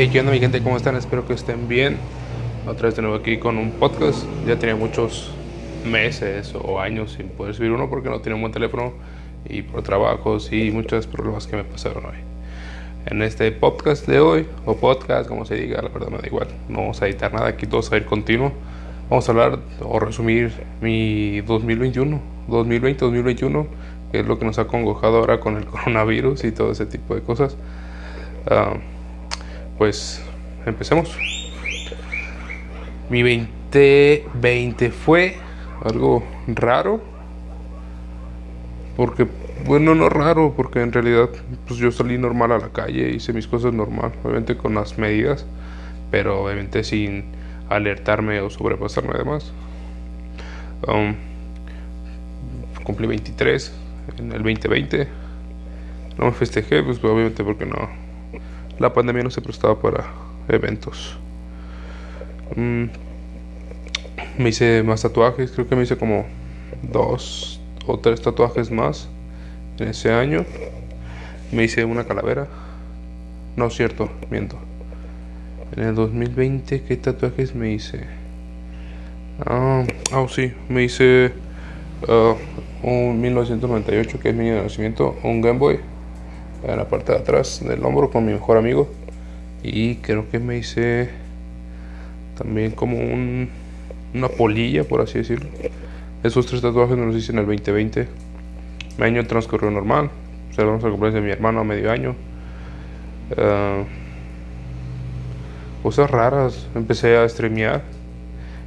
Hey, ¿qué onda mi gente? ¿Cómo están? Espero que estén bien. Otra vez de nuevo aquí con un podcast. Ya tenía muchos meses o años sin poder subir uno porque no tenía un buen teléfono y por trabajos y muchos problemas que me pasaron hoy. En este podcast de hoy, o podcast, como se diga, la verdad me da igual. No vamos a editar nada, aquí todo va a ir continuo. Vamos a hablar o resumir mi 2021, 2020-2021, que es lo que nos ha congojado ahora con el coronavirus y todo ese tipo de cosas. Ah, pues empecemos. Mi 2020 fue algo raro. Porque, bueno, no raro, porque en realidad pues yo salí normal a la calle, hice mis cosas normal, obviamente con las medidas, pero obviamente sin alertarme o sobrepasarme además. Um, cumplí 23 en el 2020. No me festejé, pues obviamente porque no, la pandemia no se prestaba para eventos. Mm, me hice más tatuajes, creo que me hice como dos o tres tatuajes más en ese año. Me hice una calavera. No cierto, miento. En el 2020, ¿qué tatuajes me hice? Ah, oh, sí, me hice uh, un 1998, que es mi nacimiento, un Game Boy en la parte de atrás del hombro con mi mejor amigo. Y creo que me hice también como un, una polilla, por así decirlo. Esos tres tatuajes me los hice en el 2020. Mi año transcurrió normal. Celebramos el cumpleaños de mi hermano a medio año. Uh, cosas raras. Empecé a streamear.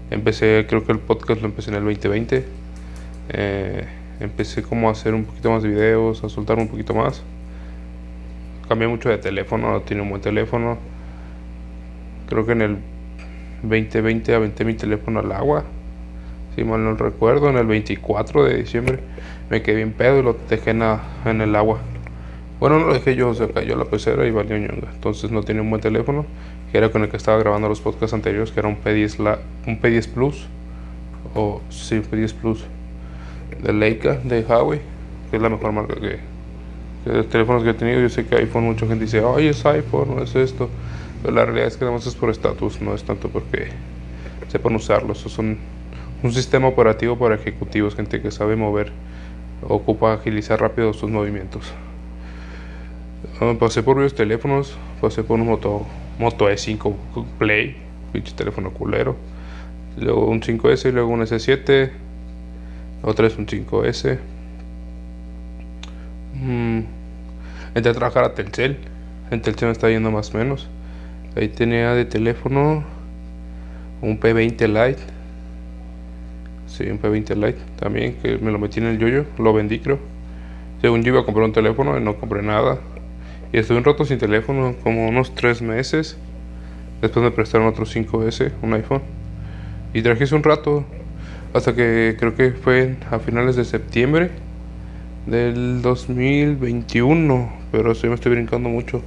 Empecé, creo que el podcast lo empecé en el 2020. Eh, empecé como a hacer un poquito más de videos, a soltar un poquito más cambié mucho de teléfono, tiene un buen teléfono. Creo que en el 2020 aventé mi teléfono al agua. Si mal no recuerdo, en el 24 de diciembre me quedé bien pedo y lo dejé en, en el agua. Bueno, no lo dejé yo, se cayó la pecera y valió ñonga. Entonces no tenía un buen teléfono, que era con el que estaba grabando los podcasts anteriores, que era un P10, la, un P10 Plus. O sí, un P10 Plus. De Leica, de Huawei, que es la mejor marca que, los teléfonos que he tenido, yo sé que iPhone, mucha gente dice, ay, es iPhone, no es esto. Pero la realidad es que además es por estatus, no es tanto porque sepan usarlos. Son un sistema operativo para ejecutivos, gente que sabe mover, ocupa agilizar rápido sus movimientos. Ah, pasé por varios teléfonos, pasé por un Moto, Moto E5 Play, pinche teléfono culero. Luego un 5S, luego un S7, otra vez un 5S. Mm. Entré a trabajar a Telcel. En Telcel me está yendo más o menos. Ahí tenía de teléfono un P20 Lite. Sí, un P20 Lite también, que me lo metí en el yoyo. Lo vendí, creo. Según yo iba a comprar un teléfono y no compré nada. Y estuve un rato sin teléfono, como unos 3 meses. Después me prestaron otro 5S, un iPhone. Y traje un rato, hasta que creo que fue a finales de septiembre del 2021, pero sí me estoy brincando mucho.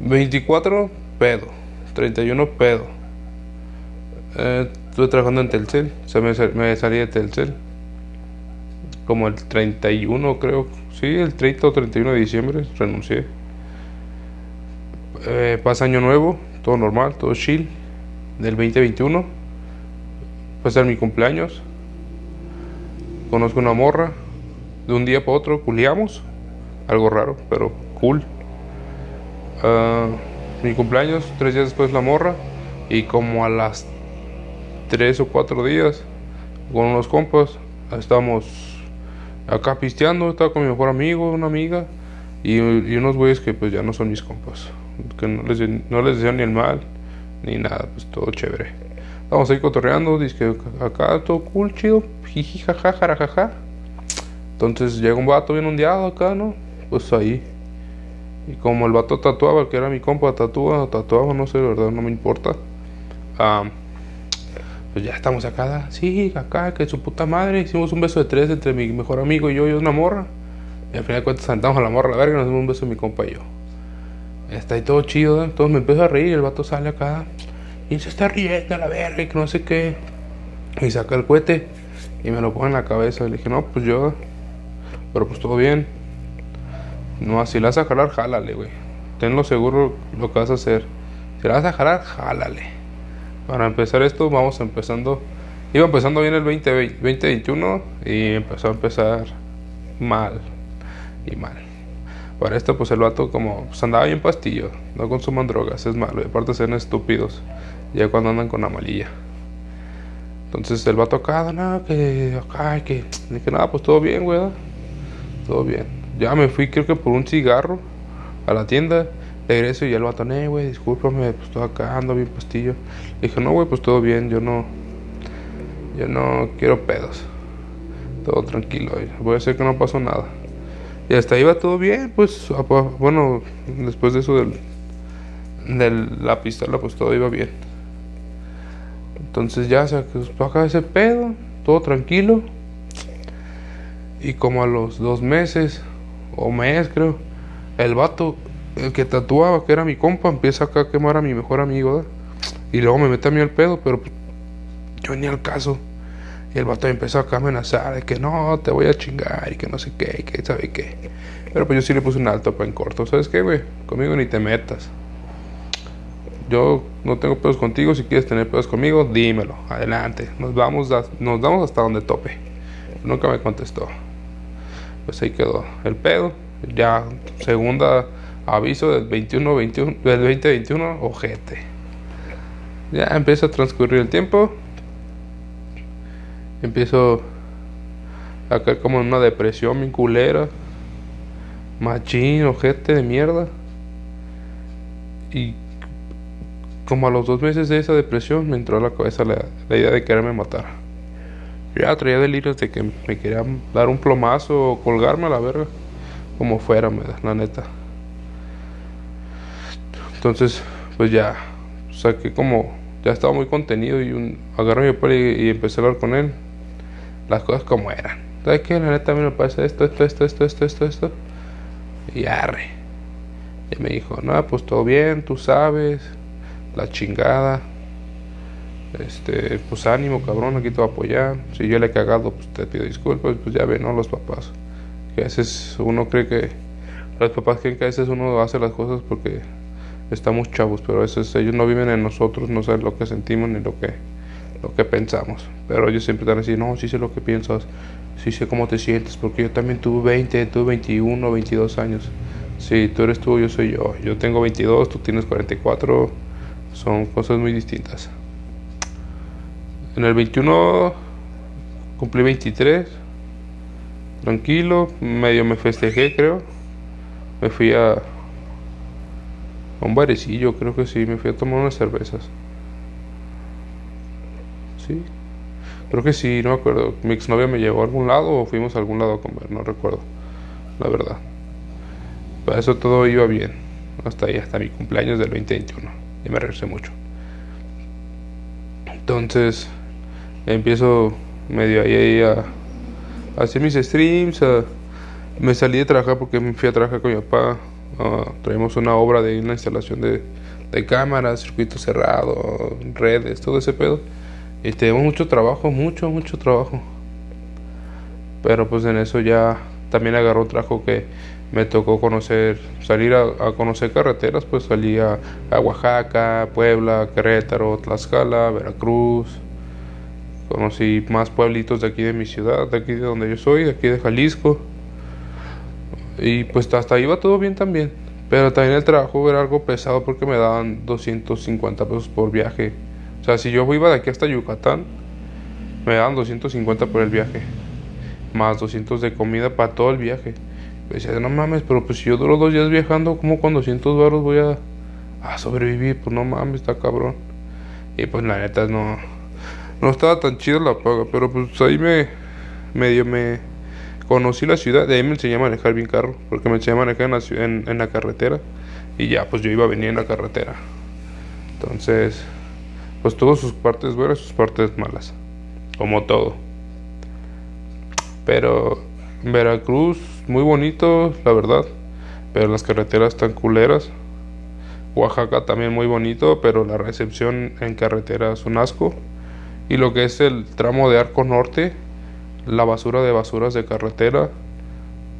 24 pedo, 31 pedo. Eh, trabajando en Telcel, se me, me salí de Telcel. Como el 31 creo, sí, el 30 o 31 de diciembre renuncié. Eh, pasa año nuevo, todo normal, todo chill. Del 2021, pasa mi cumpleaños conozco una morra, de un día para otro culiamos, algo raro, pero cool. Uh, mi cumpleaños, tres días después la morra, y como a las tres o cuatro días, con unos compas, estábamos acá pisteando, estaba con mi mejor amigo, una amiga, y, unos güeyes que pues ya no son mis compas, que no les, no les desean ni el mal, ni nada, pues todo chévere. Vamos a ir cotorreando, dice acá todo cool, chido, jiji, jaja, jarajaja. Entonces llega un vato bien ondeado acá, ¿no? Pues ahí. Y como el vato tatuaba, que era mi compa, tatúa, tatuaba, no sé, de verdad, no me importa. pues ya estamos acá, sí, acá, que su puta madre. Hicimos un beso de tres entre mi mejor amigo y yo y una morra. Y al final de cuentas sentamos a la morra a la verga y nos dimos un beso mi compa y yo. Está ahí todo chido, ¿eh? Entonces me empiezo a reír el vato sale acá y se está riendo a la verga y no sé qué. Y saca el cohete y me lo pone en la cabeza. Le dije, no, pues yo. Pero pues todo bien. No, así la vas a jalar, jálale, güey. tenlo seguro lo que vas a hacer. Si la vas a jalar, jálale. Para empezar esto, vamos empezando. Iba empezando bien el 2021 y empezó a empezar mal. Y mal. Para esto, pues el vato, como pues andaba bien pastillo, no consuman drogas, es malo. Y aparte, ser estúpidos ya cuando andan con amarilla. Entonces el vato acá, no, que acá, que. Dije, nada, pues todo bien, güey. Todo bien. Ya me fui, creo que por un cigarro a la tienda. Regreso y el vato, eh, güey, discúlpame, pues estoy acá, ando bien pastillo. dije, no, güey, pues todo bien, yo no. Yo no quiero pedos. Todo tranquilo, voy a hacer que no pasó nada. Y hasta iba todo bien, pues, bueno, después de eso del, de la pistola, pues todo iba bien. Entonces ya se acaba ese pedo, todo tranquilo. Y como a los dos meses, o mes creo, el vato, el que tatuaba, que era mi compa, empieza acá a quemar a mi mejor amigo, Y luego me mete a mí el pedo, pero yo ni al caso. Y el vato empezó acá a amenazar de que no, te voy a chingar y que no sé qué, y que sabe qué. Pero pues yo sí le puse un alto para en corto. ¿Sabes qué, güey? Conmigo ni te metas. Yo no tengo pedos contigo. Si quieres tener pedos conmigo, dímelo. Adelante. Nos vamos, nos vamos hasta donde tope. Nunca me contestó. Pues ahí quedó el pedo. Ya, segunda aviso del 21, 21 del 2021, ojete. Ya empieza a transcurrir el tiempo empiezo a caer como en una depresión, mi culera, machín, ojete de mierda. Y como a los dos meses de esa depresión me entró a la cabeza la, idea de quererme matar. Ya traía delirios de que me querían dar un plomazo o colgarme a la verga, como fuera, me da, la neta. Entonces, pues ya, saqué como, ya estaba muy contenido y un, agarré mi papá y empecé a hablar con él las cosas como eran. ¿Sabes qué? La neta a mí me pasa esto, esto, esto, esto, esto, esto, esto. Y arre. Y me dijo, no, pues todo bien, tú sabes, la chingada. Este, pues ánimo, cabrón, aquí te voy a apoyar. Si yo le he cagado, pues te pido disculpas, pues ya ven, ¿no? Los papás. Que a veces uno cree que, los papás creen que a veces uno hace las cosas porque estamos chavos, pero a veces ellos no viven en nosotros, no saben lo que sentimos ni lo que lo que pensamos. Pero ellos siempre están así, no, sí sé lo que piensas, sí sé cómo te sientes, porque yo también tuve 20, tuve 21, 22 años. Si tú eres tú, yo soy yo. Yo tengo 22, tú tienes 44. Son cosas muy distintas. En el 21 cumplí 23. Tranquilo, medio me festejé, creo. Me fui a, un barecillo, creo que sí, me fui a tomar unas cervezas. Sí. Creo que sí, no me acuerdo. Mi exnovia me llevó a algún lado o fuimos a algún lado a comer, no recuerdo. La verdad. Para eso todo iba bien. Hasta ahí, hasta mi cumpleaños del 2021. Y me regresé mucho. Entonces, empiezo medio ahí, a, hacer mis streams. me salí de trabajar porque me fui a trabajar con mi papá. traemos una obra de una instalación de, de cámaras, circuito cerrado, redes, todo ese pedo. Y tenemos mucho trabajo, mucho, mucho trabajo. Pero pues en eso ya también agarró trabajo que me tocó conocer, salir a, conocer carreteras, pues salí a, Oaxaca, Puebla, Querétaro, Tlaxcala, Veracruz. Conocí más pueblitos de aquí de mi ciudad, de aquí de donde yo soy, de aquí de Jalisco. Y pues hasta ahí va todo bien también. Pero también el trabajo era algo pesado porque me daban 250 pesos por viaje o sea, si yo iba de aquí hasta Yucatán, me daban 250 por el viaje. Más 200 de comida para todo el viaje. Me decía, no mames, pero pues si yo duro dos días viajando, ¿cómo con 200 baros voy a, sobrevivir? Pues no mames, está cabrón. Y pues la neta no, no estaba tan chido la paga, pero pues ahí me medio me conocí la ciudad, de ahí me enseñé a manejar bien carro, porque me enseñé a manejar en la, en la carretera y ya pues yo iba a venir en la carretera. Entonces, pues tuvo sus partes buenas y sus partes malas, como todo. Pero Veracruz, muy bonito, la verdad, pero las carreteras están culeras. Oaxaca también muy bonito, pero la recepción en carretera es un asco. Y lo que es el tramo de Arco Norte, la basura de basuras de carretera,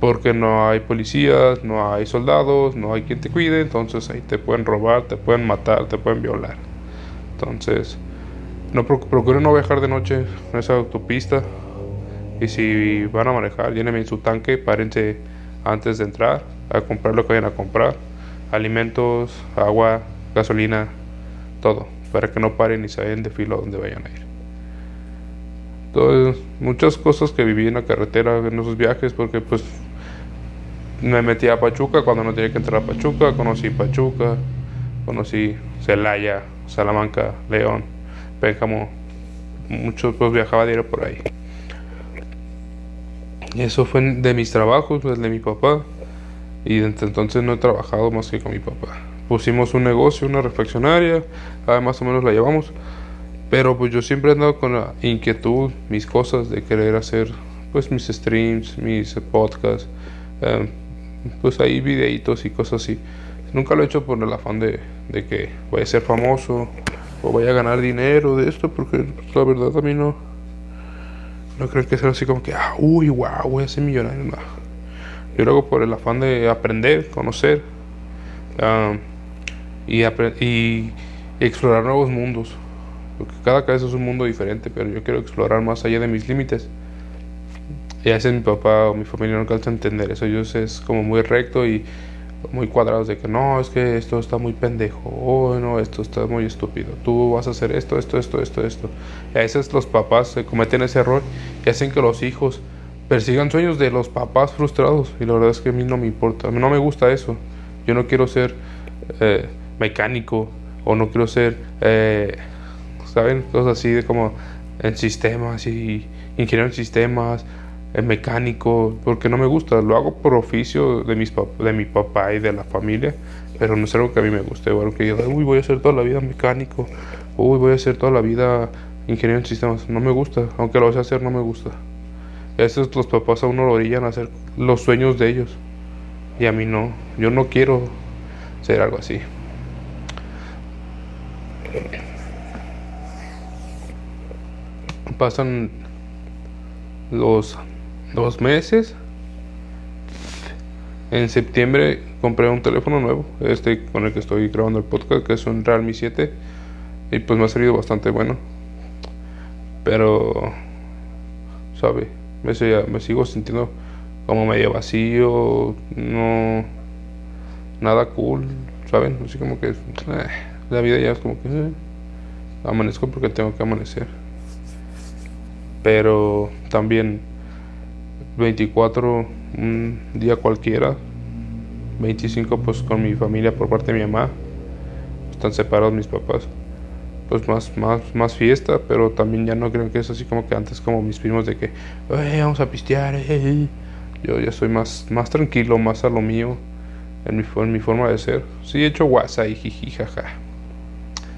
porque no hay policías, no hay soldados, no hay quien te cuide, entonces ahí te pueden robar, te pueden matar, te pueden violar. Entonces, no procuren no viajar de noche en esa autopista. Y si van a manejar, llénenme su tanque, párense antes de entrar a comprar lo que vayan a comprar. Alimentos, agua, gasolina, todo. Para que no paren y se de filo donde vayan a ir. Entonces, muchas cosas que viví en la carretera en esos viajes, porque pues me metí a Pachuca cuando no tenía que entrar a Pachuca, conocí Pachuca, conocí Celaya, Salamanca, León, Pénjamo, muchos pues viajaba diario por ahí. Eso fue de mis trabajos, pues de mi papá. Y desde entonces no he trabajado más que con mi papá. Pusimos un negocio, una refaccionaria, más o menos la llevamos. Pero pues yo siempre he andado con la inquietud, mis cosas de querer hacer pues mis streams, mis podcasts. Eh, pues ahí videitos y cosas así. Nunca lo he hecho por el afán de, de que voy a ser famoso o voy a ganar dinero de esto, porque pues, la verdad a mí no, no creo que sea así como que, ah, uy, wow, voy a ser millonario. Yo lo hago por el afán de aprender, conocer y, y, explorar nuevos mundos. Porque cada cabeza es un mundo diferente, pero yo quiero explorar más allá de mis límites. Y a veces mi papá o mi familia no alcanza a entender eso. Ellos es como muy recto y muy cuadrados de que no, es que esto está muy pendejo, o no, esto está muy estúpido, tú vas a hacer esto, esto, esto, esto, esto. Y a veces los papás se cometen ese error y hacen que los hijos persigan sueños de los papás frustrados. Y la verdad es que a mí no me importa, a mí no me gusta eso. Yo no quiero ser eh, mecánico o no quiero ser, eh, ¿saben? Cosas así de como en sistemas y ingeniero en sistemas es mecánico, porque no me gusta, lo hago por oficio de, mis de mi papá y de la familia, pero no es algo que a mí me guste, o algo que yo, uy, voy a ser toda la vida mecánico, uy, voy a ser toda la vida ingeniero en sistemas, no me gusta, aunque lo a hacer, no me gusta. A veces los papás a uno lo orillan a hacer los sueños de ellos, y a mí no, yo no quiero ser algo así. Pasan los dos meses. En septiembre compré un teléfono nuevo, este con el que estoy grabando el podcast, que es un Realme 7. Y pues me ha salido bastante bueno. Pero, ¿sabe? Me, sigo sintiendo como medio vacío, no. Nada cool, ¿saben? Así como que. Eh, la vida ya es como que. Eh, amanezco porque tengo que amanecer. Pero también 24 un día cualquiera. 25 pues con mi familia por parte de mi mamá. Están separados mis papás. Pues más, más, más fiesta, pero también ya no creo que es así como que antes como mis primos de que vamos a pistear. Yo ya soy más, más tranquilo, más a lo mío en mi, en mi forma de ser. Sí he hecho WhatsApp y jiji jaja.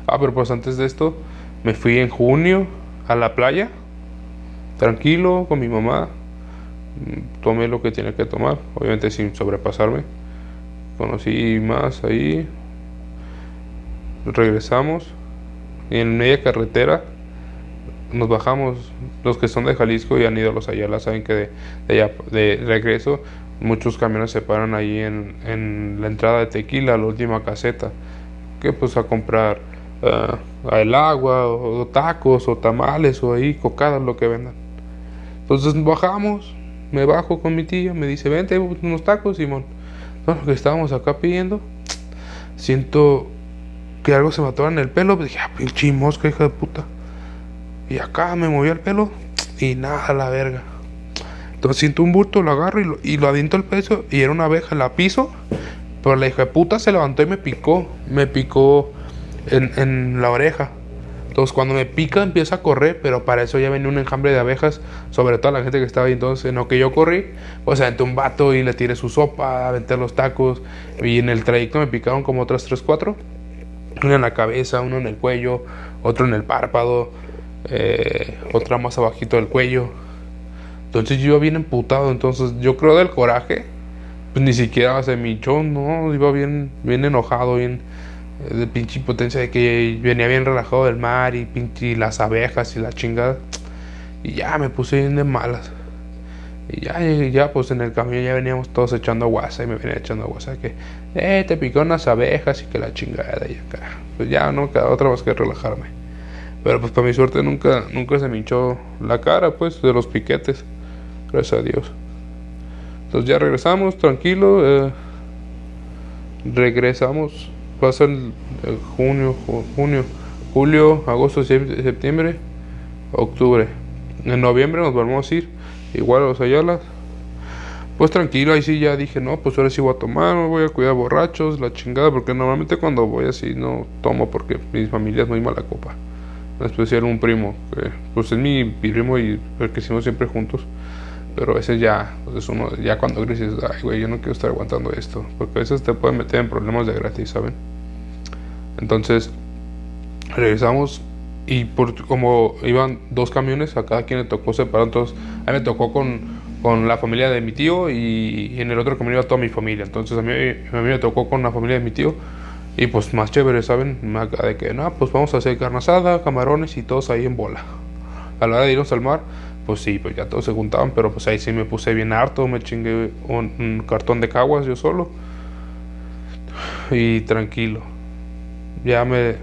Ah, pero pues antes de esto me fui en junio a la playa. Tranquilo con mi mamá tomé lo que tenía que tomar, obviamente sin sobrepasarme. Conocí más ahí, regresamos y en media carretera nos bajamos. Los que son de Jalisco y han ido a los Ayala saben que de, de, de regreso muchos camiones se paran ahí en, en, la entrada de Tequila, la última caseta, que pues a comprar uh, el agua o tacos o tamales o ahí cocadas, lo que vendan. Entonces bajamos, me bajo con mi tío, me dice, vente unos tacos, Simón. Bueno, que estábamos acá pidiendo, siento que algo se me en el pelo, dije, ah, pinche mosca, hija de puta. Y acá me movió el pelo y nada, la verga. Entonces siento un bulto, lo agarro y lo, y lo el peso y era una abeja, la piso, pero la hija de puta se levantó y me picó, me picó en, en la oreja. Entonces cuando me pica empieza a correr, pero para eso ya venía un enjambre de abejas, sobre todo la gente que estaba ahí. Entonces, no que yo corrí, pues aventé un vato y le tiré su sopa, aventé los tacos. Y en el trayecto me picaron como otras 3, 4. Uno en la cabeza, uno en el cuello, otro en el párpado, eh, otra más abajito del cuello. Entonces yo iba bien emputado, entonces yo creo del coraje, pues ni siquiera se me no, iba bien, bien enojado, bien de pinche potencia de que venía bien relajado del mar y pinche las abejas y la chingada. Y ya me puse bien de malas. Y ya, ya, pues en el camión ya veníamos todos echando guasa y me venía echando guasa que, eh, te picó unas abejas y que la chingada y acá. Pues ya no queda otra más que relajarme. Pero pues para mi suerte nunca, nunca se me hinchó la cara, pues, de los piquetes. Gracias a Dios. Entonces ya regresamos, tranquilo. Eh, regresamos. Pasa el, junio, junio, julio, agosto, septiembre, octubre. En noviembre nos volvemos a ir igual a los Ayala. Pues tranquilo, ahí sí ya dije, no, pues ahora sí voy a tomar, voy a cuidar borrachos, la chingada, porque normalmente cuando voy así no tomo porque mi familia es muy mala copa. En especial un primo, que pues es mi primo y hicimos siempre juntos. Pero a veces ya, pues uno, ya cuando dices, ay güey, yo no quiero estar aguantando esto, porque a veces te pueden meter en problemas de gratis, ¿saben? Entonces, regresamos y por como iban dos camiones, a cada quien le tocó separar, entonces a mí me tocó con, con la familia de mi tío y, en el otro camión iba toda mi familia, entonces a mí, a mí me tocó con la familia de mi tío y pues más chévere, ¿saben? De que, no, pues vamos a hacer carne asada, camarones y todos ahí en bola. A la hora de irnos al mar, pues sí, pues ya todos se juntaban, pero pues ahí sí me puse bien harto, me chingué un, un cartón de caguas yo solo y tranquilo. Ya me,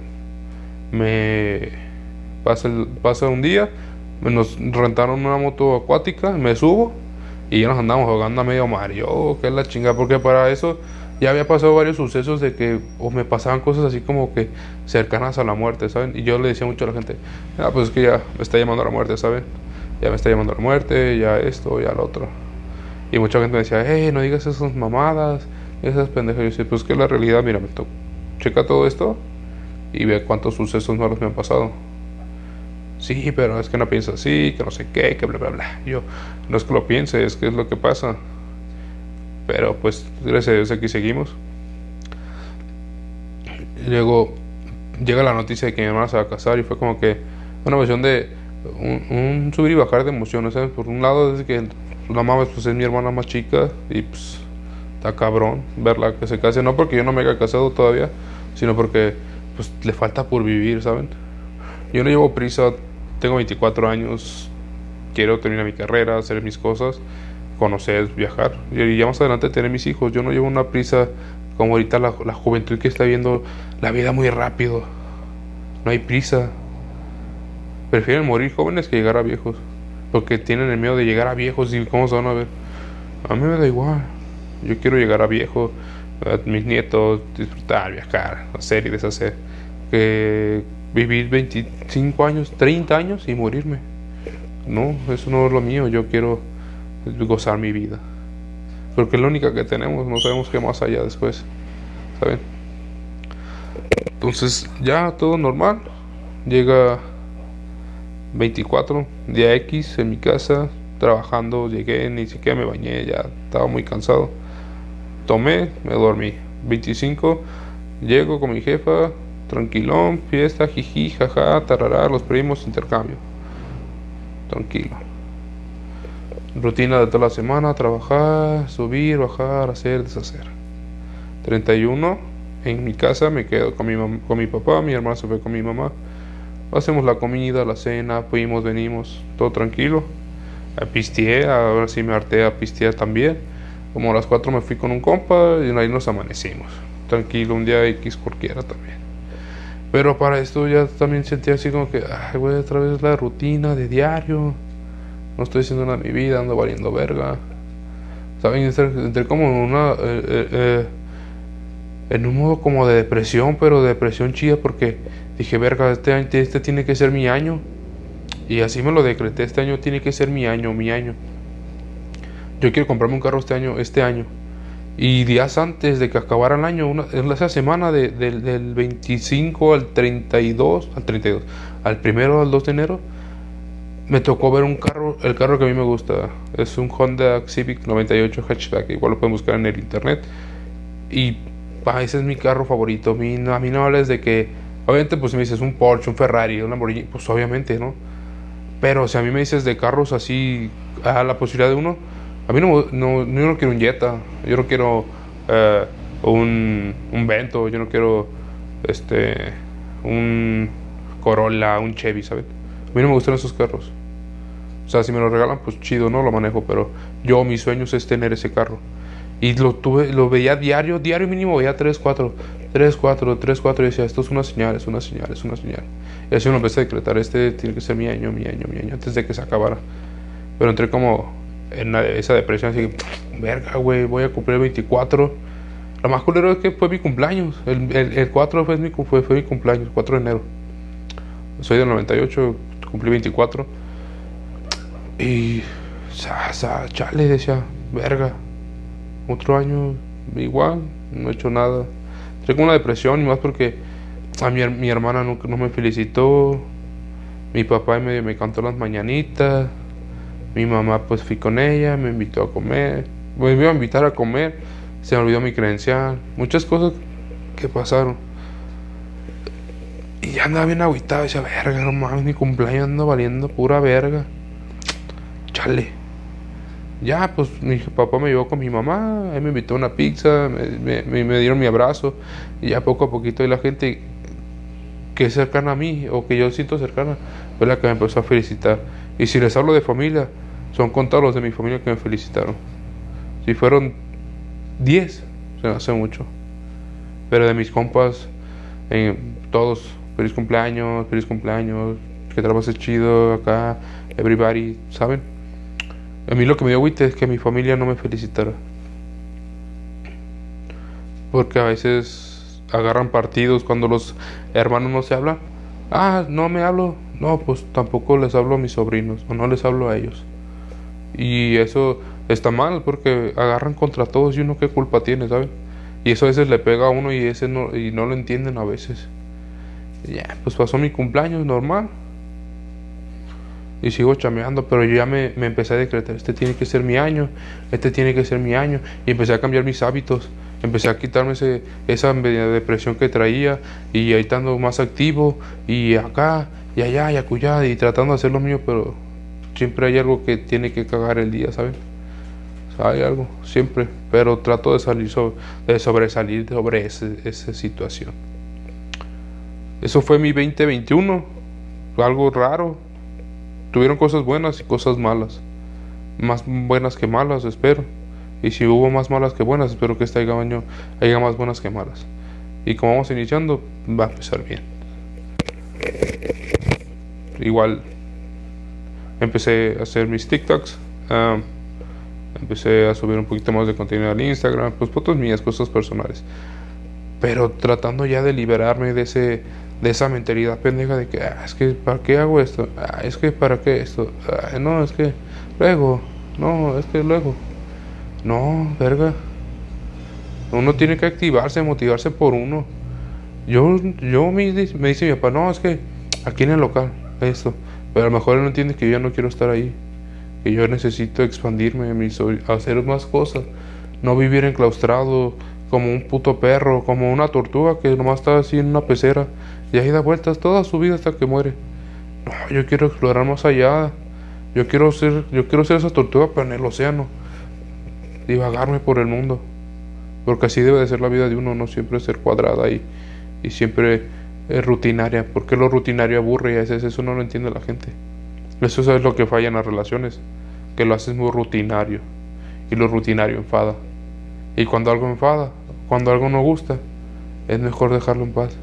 me Pasa, pasa un día, nos rentaron una moto acuática, me subo y ya nos andamos jugando a medio mar. Yo, que es la chingada, porque para eso ya había pasado varios sucesos de que o me pasaban cosas así como que cercanas a la muerte, ¿saben? Y yo le decía mucho a la gente, ah, pues es que ya me está llamando a la muerte, ¿saben? Ya me está llamando a la muerte, ya esto, ya lo otro. Y mucha gente me decía, hey, no digas esas mamadas, esas pendejas. Yo decía, pues que la realidad, mira, me checa todo esto y ve cuántos sucesos malos me han pasado sí, pero es que no piensa así, que no sé qué, que bla, bla, bla. Yo, no es que lo piense, es que es lo que pasa. Pero pues, gracias a Dios aquí seguimos. luego llega la noticia de que mi hermana se va a casar y fue como que una emoción de un, subir y bajar de emociones. Por un lado, desde que la mamá pues, es mi hermana más chica y pues está cabrón verla que se case. No porque yo no me haya casado todavía, sino porque pues le falta por vivir, ¿saben? Yo no llevo prisa tengo 24 años, quiero terminar mi carrera, hacer mis cosas, conocer, viajar. Y ya más adelante tener mis hijos. Yo no llevo una prisa como ahorita la, juventud que está viendo la vida muy rápido. No hay prisa. Prefieren morir jóvenes que llegar a viejos. Porque tienen el miedo de llegar a viejos y cómo se van a ver. A mí me da igual. Yo quiero llegar a viejo, a mis nietos, disfrutar, viajar, hacer y deshacer. Que vivir 25 años, 30 años y morirme. No, eso no es lo mío. Yo quiero gozar mi vida. Porque es la única que tenemos. No sabemos qué más allá después. ¿Saben? Entonces, ya todo normal. Llega 24, día X en mi casa, trabajando. Llegué, ni siquiera me bañé, ya estaba muy cansado. Tomé, me dormí. 25, llego con mi jefa, Tranquilón, fiesta, jiji, jaja, tarará, los primos, intercambio. Tranquilo. Rutina de toda la semana, trabajar, subir, bajar, hacer, deshacer. 31. En mi casa me quedo con mi, con mi papá, mi hermano se fue con mi mamá. Hacemos la comida, la cena, fuimos, venimos, todo tranquilo. Pisteé, ahora sí me harté a pistear también. Como a las 4 me fui con un compa y ahí nos amanecimos. Tranquilo, un día X cualquiera también. Pero para esto ya también sentía así como que, ay, güey, otra vez la rutina de diario. No estoy haciendo nada de mi vida, ando valiendo verga. ¿Saben? Entré como en una. Eh, eh, eh, en un modo como de depresión, pero de depresión chida porque dije, verga, este, este tiene que ser mi año. Y así me lo decreté, este año tiene que ser mi año, mi año. Yo quiero comprarme un carro este año, este año. Y días antes de que acabara el año, en esa semana de, del 25 al 32, al 32, al primero al 2 de enero, me tocó ver un carro, el carro que a mí me gusta, es un Honda Civic 98 hatchback, igual lo pueden buscar en el internet. Y ese es mi carro favorito. A mí, a mí no hables de que, obviamente, pues si me dices un Porsche, un Ferrari, un Lamborghini, pues obviamente, ¿no? Pero si a mí me dices de carros así, a la posibilidad de uno, a mí no, no, yo no quiero un Jetta, yo no quiero eh, un, un Vento, yo no quiero este un Corolla, un Chevy, ¿sabes? A mí no me gustan esos carros. O sea, si me lo regalan, pues chido, no lo manejo, pero yo, mis sueños es tener ese carro. Y lo tuve, lo veía diario, diario mínimo veía 3, 4, 3, 4, 3, 4 y decía, esto es una señal, es una señal, es una señal. Y así uno empecé a decretar, este tiene que ser mi año, mi año, mi año, antes de que se acabara. Pero entré como en esa depresión, así que, verga, güey, voy a cumplir 24. Lo más culero es que fue mi cumpleaños. El, el, 4 fue mi, fue, fue mi cumpleaños, 4 de enero. Soy del 98, cumplí 24. Y, sa, sa, chale, decía, verga, otro año igual, no he hecho nada. Tengo una depresión y más porque a mi, mi hermana no, no me felicitó. Mi papá me, me cantó las mañanitas. Mi mamá pues fui con ella, me invitó a comer. Me iba a invitar a comer. Se me olvidó mi credencial. Muchas cosas que pasaron. Y ya andaba bien agüitado. Decía, verga, no mames, mi cumpleaños anda valiendo pura verga. Chale ya, pues mi papá me llevó con mi mamá, él me invitó a una pizza, me, dieron mi abrazo, y ya poco a poquito y la gente que es cercana a mí o que yo siento cercana fue la que me empezó a felicitar. Y si les hablo de familia, son contados los de mi familia que me felicitaron. Si fueron 10, se me hace mucho. Pero de mis compas, eh, todos, feliz cumpleaños, feliz cumpleaños, que trabajes chido acá, everybody, ¿saben? A mí lo que me dio es que mi familia no me felicitara. Porque a veces agarran partidos cuando los hermanos no se hablan. Ah, no me hablo. No, pues tampoco les hablo a mis sobrinos o no les hablo a ellos. Y eso está mal porque agarran contra todos y uno qué culpa tiene, ¿saben? Y eso a veces le pega a uno y ese no, y no lo entienden a veces. ya, pues pasó mi cumpleaños normal y sigo chameando, pero yo ya me, me, empecé a decretar, este tiene que ser mi año, este tiene que ser mi año, y empecé a cambiar mis hábitos, empecé a quitarme ese, esa depresión que traía, y ahí estando más activo, y acá, y allá, y acullá, y tratando de hacer lo mío, pero siempre hay algo que tiene que cagar el día, ¿saben? hay algo, siempre, pero trato de salir sobre, de sobresalir sobre ese, esa situación. Eso fue mi 2021, algo raro, Tuvieron cosas buenas y cosas malas. Más buenas que malas, espero. Y si hubo más malas que buenas, espero que este año haya más buenas que malas. Y como vamos iniciando, va a empezar bien. Igual empecé a hacer mis TikToks. empecé a subir un poquito más de contenido al Instagram, pues fotos mías, cosas personales. Pero tratando ya de liberarme de ese de esa mentalidad pendeja de que, ah, es que, ¿para qué hago esto? Ah, es que, ¿para qué esto? Ah, no, es que, luego, no, es que luego. No, verga. Uno tiene que activarse, motivarse por uno. Yo, yo me, me dice mi papá, no, es que aquí en el local, esto. Pero a lo mejor él no entiende que yo no quiero estar ahí. Que yo necesito expandirme, hacer más cosas. No vivir enclaustrado como un puto perro, como una tortuga que nomás está así en una pecera y ahí da vueltas toda su vida hasta que muere. No, yo quiero explorar más allá. Yo quiero ser, yo quiero ser esa tortuga pero en el océano. Divagarme por el mundo. Porque así debe de ser la vida de uno, no siempre ser cuadrada y, y siempre es rutinaria. Porque lo rutinario aburre y a veces eso no lo entiende la gente. Eso es lo que falla en las relaciones. Que lo haces muy rutinario. Y lo rutinario enfada. Y cuando algo enfada, cuando algo no gusta, es mejor dejarlo en paz.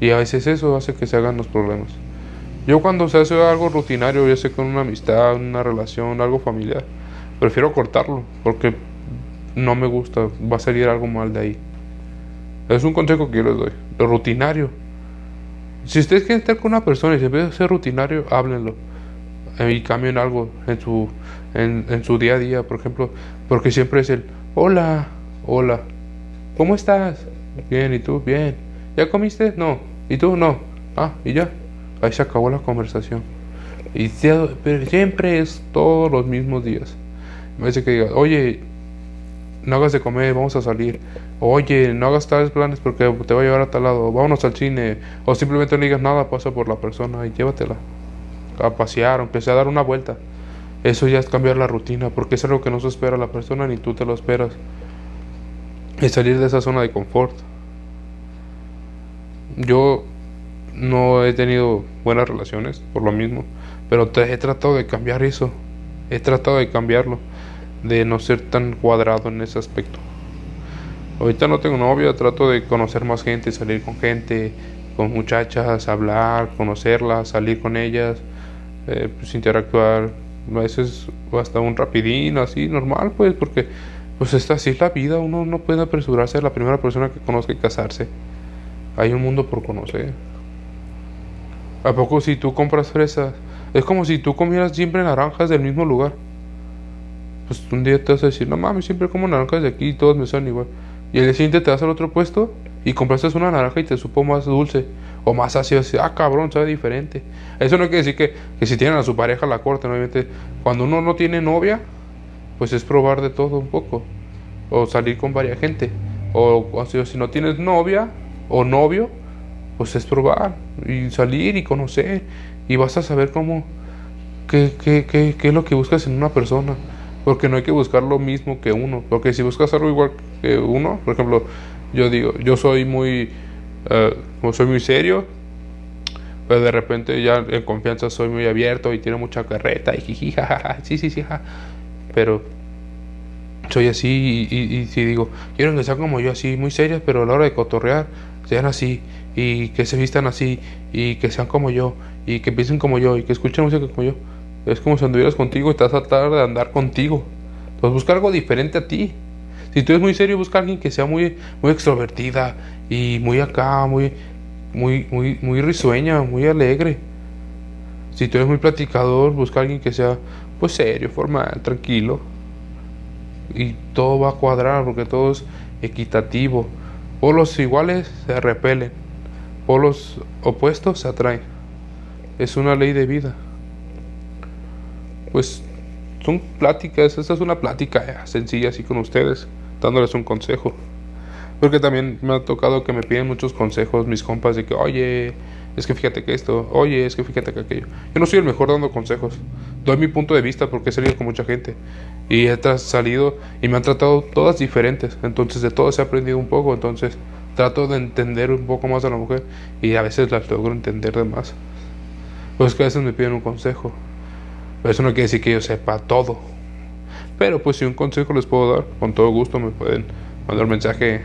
Y a veces eso hace que se hagan los problemas. Yo cuando se hace algo rutinario, ya sé con una amistad, una relación, algo familiar, prefiero cortarlo porque no me gusta, va a salir algo mal de ahí. Es un consejo que yo les doy. Lo rutinario. Si ustedes quieren estar con una persona y se ve a ser rutinario, háblenlo. Y cambien algo en su, en su día a día, por ejemplo. Porque siempre es el, hola, hola, ¿cómo estás? Bien, ¿y tú? Bien ¿Ya comiste? No. ¿Y tú? No. Ah, y ya. Ahí se acabó la conversación. Y pero siempre es todos los mismos días. Me dice que diga, oye, no hagas de comer, vamos a salir. Oye, no hagas tales planes porque te va a llevar a tal lado. Vámonos al cine. O simplemente no digas nada, pasa por la persona y llévatela. A pasear, empecé a dar una vuelta. Eso ya es cambiar la rutina, porque es algo que no se espera la persona ni tú te lo esperas. Es salir de esa zona de confort. Yo no he tenido buenas relaciones por lo mismo, pero he tratado de cambiar eso, he tratado de cambiarlo, de no ser tan cuadrado en ese aspecto. Ahorita no tengo novia, trato de conocer más gente, salir con gente, con muchachas, hablar, conocerlas, salir con ellas, eh, pues interactuar, a veces hasta un rapidín, así, normal, pues, porque pues esta así es la vida, uno no puede apresurarse a la primera persona que conozca y casarse. Hay un mundo por conocer. ¿A poco si tú compras fresas? Es como si tú comieras siempre naranjas del mismo lugar. Pues un día te vas a decir, no mames, siempre como naranjas de aquí y todos me son igual. Y el día siguiente te vas al otro puesto y compraste una naranja y te supo más dulce o más ácido. Así, ah, cabrón, sabe diferente. Eso no quiere decir que, que si tienen a su pareja la corte, obviamente. Cuando uno no tiene novia, pues es probar de todo un poco. O salir con varias gente. O, o si no tienes novia o novio, pues es probar y salir y conocer. Y vas a saber cómo, qué, qué, qué, qué es lo que buscas en una persona. Porque no hay que buscar lo mismo que uno. Porque si buscas algo igual que uno, por ejemplo, yo digo, yo soy muy, uh, soy muy serio, pero de repente ya en confianza soy muy abierto y tiene mucha carreta y jiji, jajaja, sí, sí, sí, ja. Pero soy así y, si digo, quiero que sean como yo así, muy serias, pero a la hora de cotorrear, sean así y que se vistan así y que sean como yo y que piensen como yo y que escuchen música como yo. Es como si anduvieras contigo y vas a tratar de andar contigo. Entonces busca algo diferente a ti. Si tú eres muy serio, busca a alguien que sea muy, muy extrovertida y muy acá, muy, muy, muy, muy risueña, muy alegre. Si tú eres muy platicador, busca a alguien que sea pues serio, formal, tranquilo. Y todo va a cuadrar porque todo es equitativo. Polos iguales se repelen, polos opuestos se atraen. Es una ley de vida pues son pláticas, esta es una plática sencilla así con ustedes, dándoles un consejo. Porque también me ha tocado que me piden muchos consejos mis compas de que, oye, es que fíjate que esto, oye, es que fíjate que aquello. Yo no soy el mejor dando consejos. Doy mi punto de vista porque he salido con mucha gente. Y he salido y me han tratado todas diferentes. Entonces de todas he aprendido un poco. Entonces trato de entender un poco más a la mujer. Y a veces las logro entender de más. Pues que a veces me piden un consejo. Pero eso no quiere decir que yo sepa todo. Pero pues si un consejo les puedo dar, con todo gusto me pueden mandar un mensaje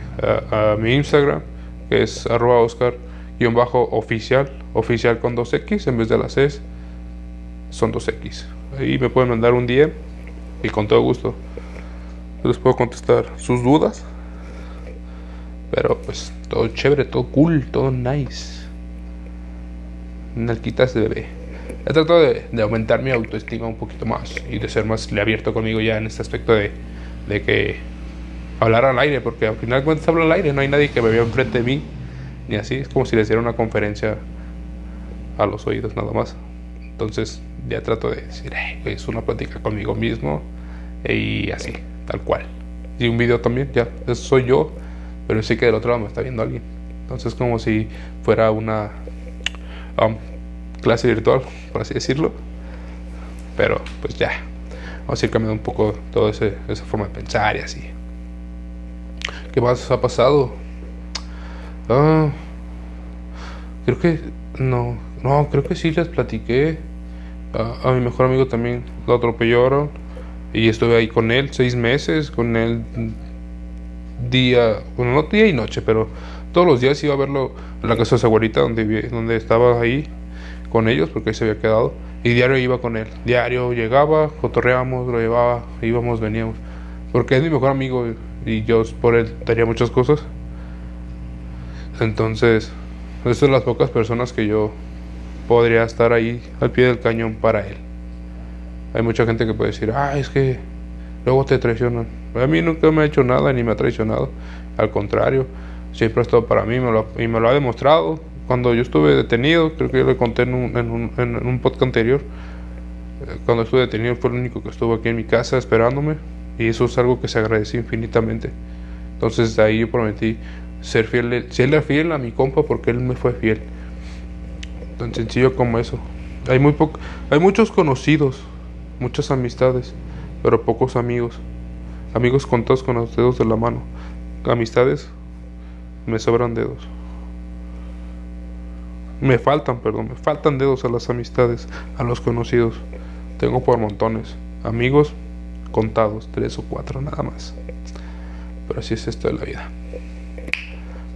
a, mi Instagram, que es arroba oscar-oficial, oficial con 2X en vez de las S, son 2X. Ahí me pueden mandar un DM y con todo gusto les puedo contestar sus dudas. Pero pues todo chévere, todo cool, todo nice. Nalquitas de bebé. He tratado de, aumentar mi autoestima un poquito más y de ser más abierto conmigo ya en este aspecto de, de que hablar al aire, porque al final cuando hablo al aire, no hay nadie que me vea enfrente de mí, ni así, es como si les diera una conferencia a los oídos nada más. Entonces ya trato de decir, es una plática conmigo mismo y así, tal cual. Y un video también, ya, eso soy yo, pero sí que del otro lado me está viendo alguien. Entonces como si fuera una... Um, clase virtual, por así decirlo. Pero pues ya, vamos a ir cambiando un poco toda esa forma de pensar y así. ¿Qué más ha pasado? Ah, creo que no, no, creo que sí les platiqué. A mi mejor amigo también lo atropellaron y estuve ahí con él seis meses, con él día, bueno, no día y noche, pero todos los días iba a verlo en la casa de su abuelita donde, donde estaba ahí con ellos porque ahí se había quedado y diario iba con él. Diario llegaba, cotorreábamos, lo llevaba, íbamos, veníamos. Porque es mi mejor amigo y yo por él daría muchas cosas. Entonces, es de las pocas personas que yo podría estar ahí al pie del cañón para él. Hay mucha gente que puede decir, ah, es que luego te traicionan. A mí nunca me ha hecho nada ni me ha traicionado. Al contrario, siempre ha estado para mí y me lo ha demostrado cuando yo estuve detenido, creo que yo le conté en un, en un, en un podcast anterior, eh, cuando estuve detenido fue el único que estuvo aquí en mi casa esperándome y eso es algo que se agradece infinitamente. Entonces de ahí yo prometí ser fiel, serle fiel a mi compa porque él me fue fiel. Tan sencillo como eso. Hay muy poco, hay muchos conocidos, muchas amistades, pero pocos amigos. Amigos contados con los dedos de la mano. Amistades me sobran dedos. Me faltan, perdón, me faltan dedos a las amistades, a los conocidos. Tengo por montones. Amigos contados, tres o cuatro nada más. Pero así es esto de la vida.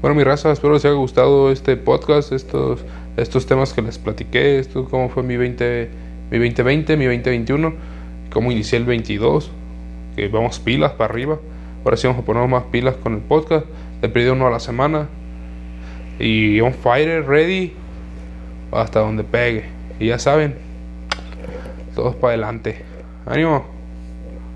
Bueno, mi raza, espero les haya gustado este podcast, estos, estos temas que les platiqué, esto cómo fue mi 20, mi 2020, mi 2021, cómo inicié el 22, que vamos pilas para arriba. Ahora sí vamos a poner más pilas con el podcast. Le pedí uno a la semana. Y on fire, ready hasta donde pegue. Y ya saben, todos para adelante. Ánimo.